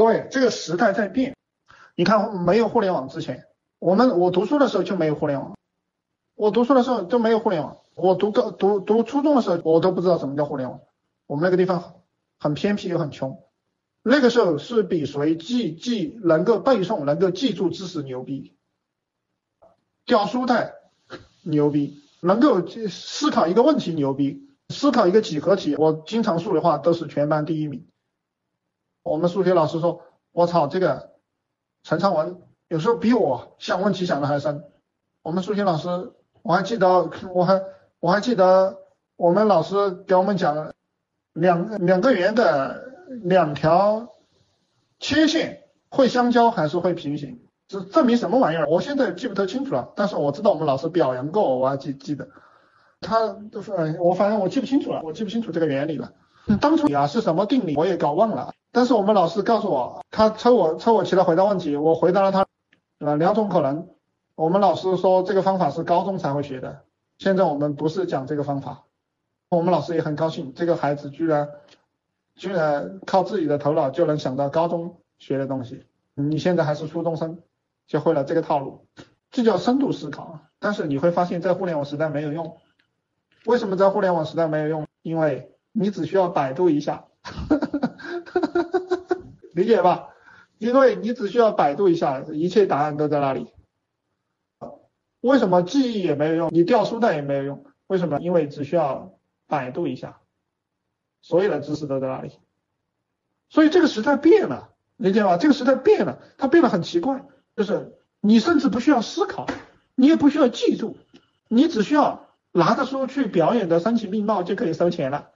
各位，这个时代在变。你看，没有互联网之前，我们我读书的时候就没有互联网。我读书的时候就没有互联网。我读高读读初中的时候，我都不知道什么叫互联网。我们那个地方很偏僻又很穷。那个时候是比谁记记能够背诵、能够记住知识牛逼，掉书袋牛逼，能够思考一个问题牛逼，思考一个几何题，我经常数的话都是全班第一名。我们数学老师说：“我操，这个陈昌文有时候比我想问题想的还深。”我们数学老师，我还记得，我还我还记得我们老师给我们讲两两个圆的。两条切线会相交还是会平行？这证明什么玩意儿？我现在记不太清楚了，但是我知道我们老师表扬过，我我还记记得。他都是，我反正我记不清楚了，我记不清楚这个原理了。当初啊是什么定理我也搞忘了，但是我们老师告诉我，他抽我抽我起来回答问题，我回答了他，呃两种可能。我们老师说这个方法是高中才会学的，现在我们不是讲这个方法。我们老师也很高兴，这个孩子居然。居然靠自己的头脑就能想到高中学的东西，你现在还是初中生就会了这个套路，这叫深度思考。但是你会发现在互联网时代没有用。为什么在互联网时代没有用？因为你只需要百度一下，理解吧？因为你只需要百度一下，一切答案都在那里。为什么记忆也没有用？你掉书袋也没有用？为什么？因为只需要百度一下。所有的知识都在那里，所以这个时代变了，理解吧？这个时代变了，它变得很奇怪，就是你甚至不需要思考，你也不需要记住，你只需要拿着书去表演的声情并茂就可以收钱了。